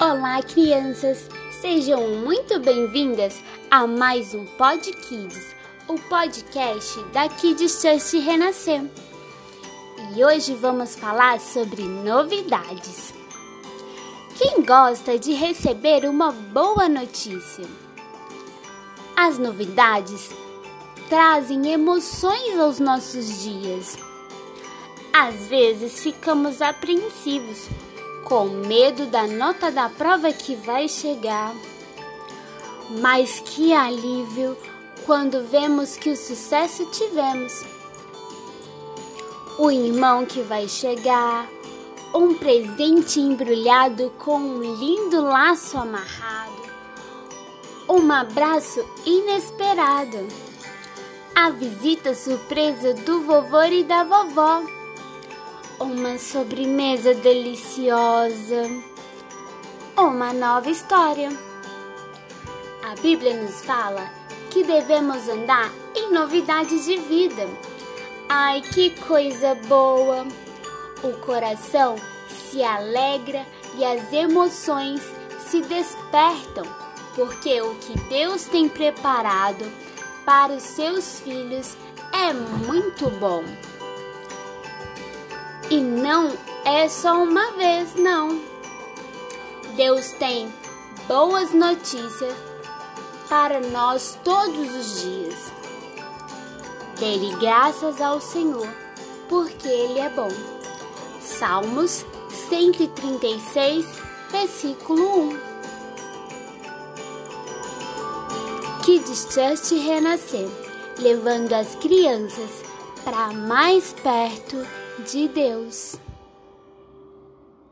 Olá, crianças! Sejam muito bem-vindas a mais um Pod Kids, o podcast da Kids Church Renascer. E hoje vamos falar sobre novidades. Quem gosta de receber uma boa notícia? As novidades trazem emoções aos nossos dias. Às vezes ficamos apreensivos com medo da nota da prova que vai chegar. Mas que alívio quando vemos que o sucesso tivemos. O irmão que vai chegar, um presente embrulhado com um lindo laço amarrado, um abraço inesperado, a visita surpresa do vovô e da vovó uma sobremesa deliciosa, uma nova história. A Bíblia nos fala que devemos andar em novidade de vida. Ai, que coisa boa! O coração se alegra e as emoções se despertam, porque o que Deus tem preparado para os seus filhos é muito bom. E não é só uma vez, não. Deus tem boas notícias para nós todos os dias. Dê-lhe graças ao Senhor, porque Ele é bom. Salmos 136, versículo 1. Kids Church renascer, levando as crianças para mais perto de Deus.